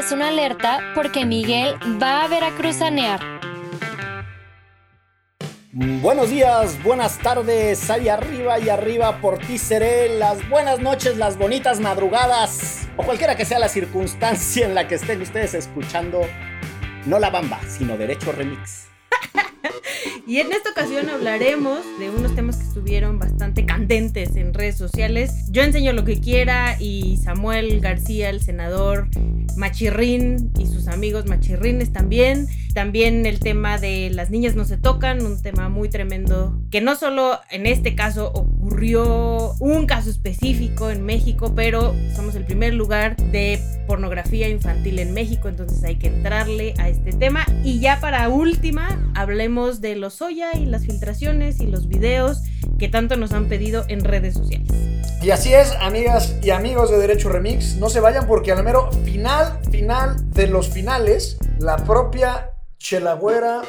es una alerta porque Miguel va a Veracruzanear. Buenos días, buenas tardes, ahí arriba y arriba por ti seré, las buenas noches, las bonitas madrugadas, o cualquiera que sea la circunstancia en la que estén ustedes escuchando, no la bamba, sino derecho remix. y en esta ocasión hablaremos de unos temas que estuvieron bastante candentes en redes sociales. Yo enseño lo que quiera y Samuel García, el senador Machirrín y sus amigos machirrines también. También el tema de las niñas no se tocan, un tema muy tremendo que no solo en este caso ocurrió un caso específico en México, pero somos el primer lugar de pornografía infantil en México, entonces hay que entrarle a este tema. Y ya para última, hablemos de los Soya y las filtraciones y los videos que tanto nos han pedido en redes sociales. Y así es, amigas y amigos de Derecho Remix, no se vayan porque al mero final, final de los finales, la propia Chelagüera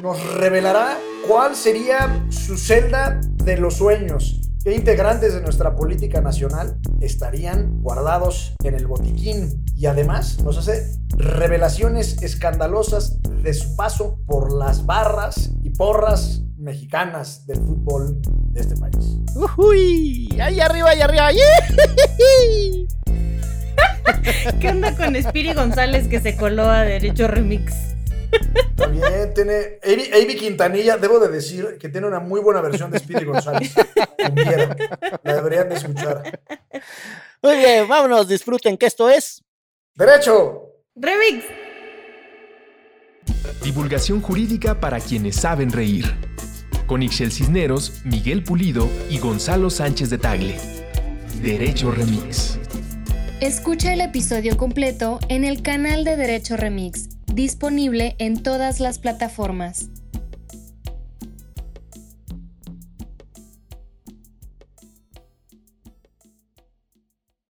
nos revelará cuál sería su celda de los sueños. ¿Qué integrantes de nuestra política nacional estarían guardados en el botiquín? Y además nos hace revelaciones escandalosas de su paso por las barras y porras mexicanas del fútbol de este país. ¡Uy! ¡Ahí arriba, ahí arriba! ¿Qué onda con Spiri González que se coló a Derecho Remix? También tiene. Avi, Quintanilla, debo de decir que tiene una muy buena versión de Speedy González. La deberían de escuchar. Muy bien, vámonos, disfruten que esto es. ¡Derecho! ¡Remix! Divulgación jurídica para quienes saben reír. Con Ixel Cisneros, Miguel Pulido y Gonzalo Sánchez de Tagle. Derecho Remix. Escucha el episodio completo en el canal de Derecho Remix disponible en todas las plataformas.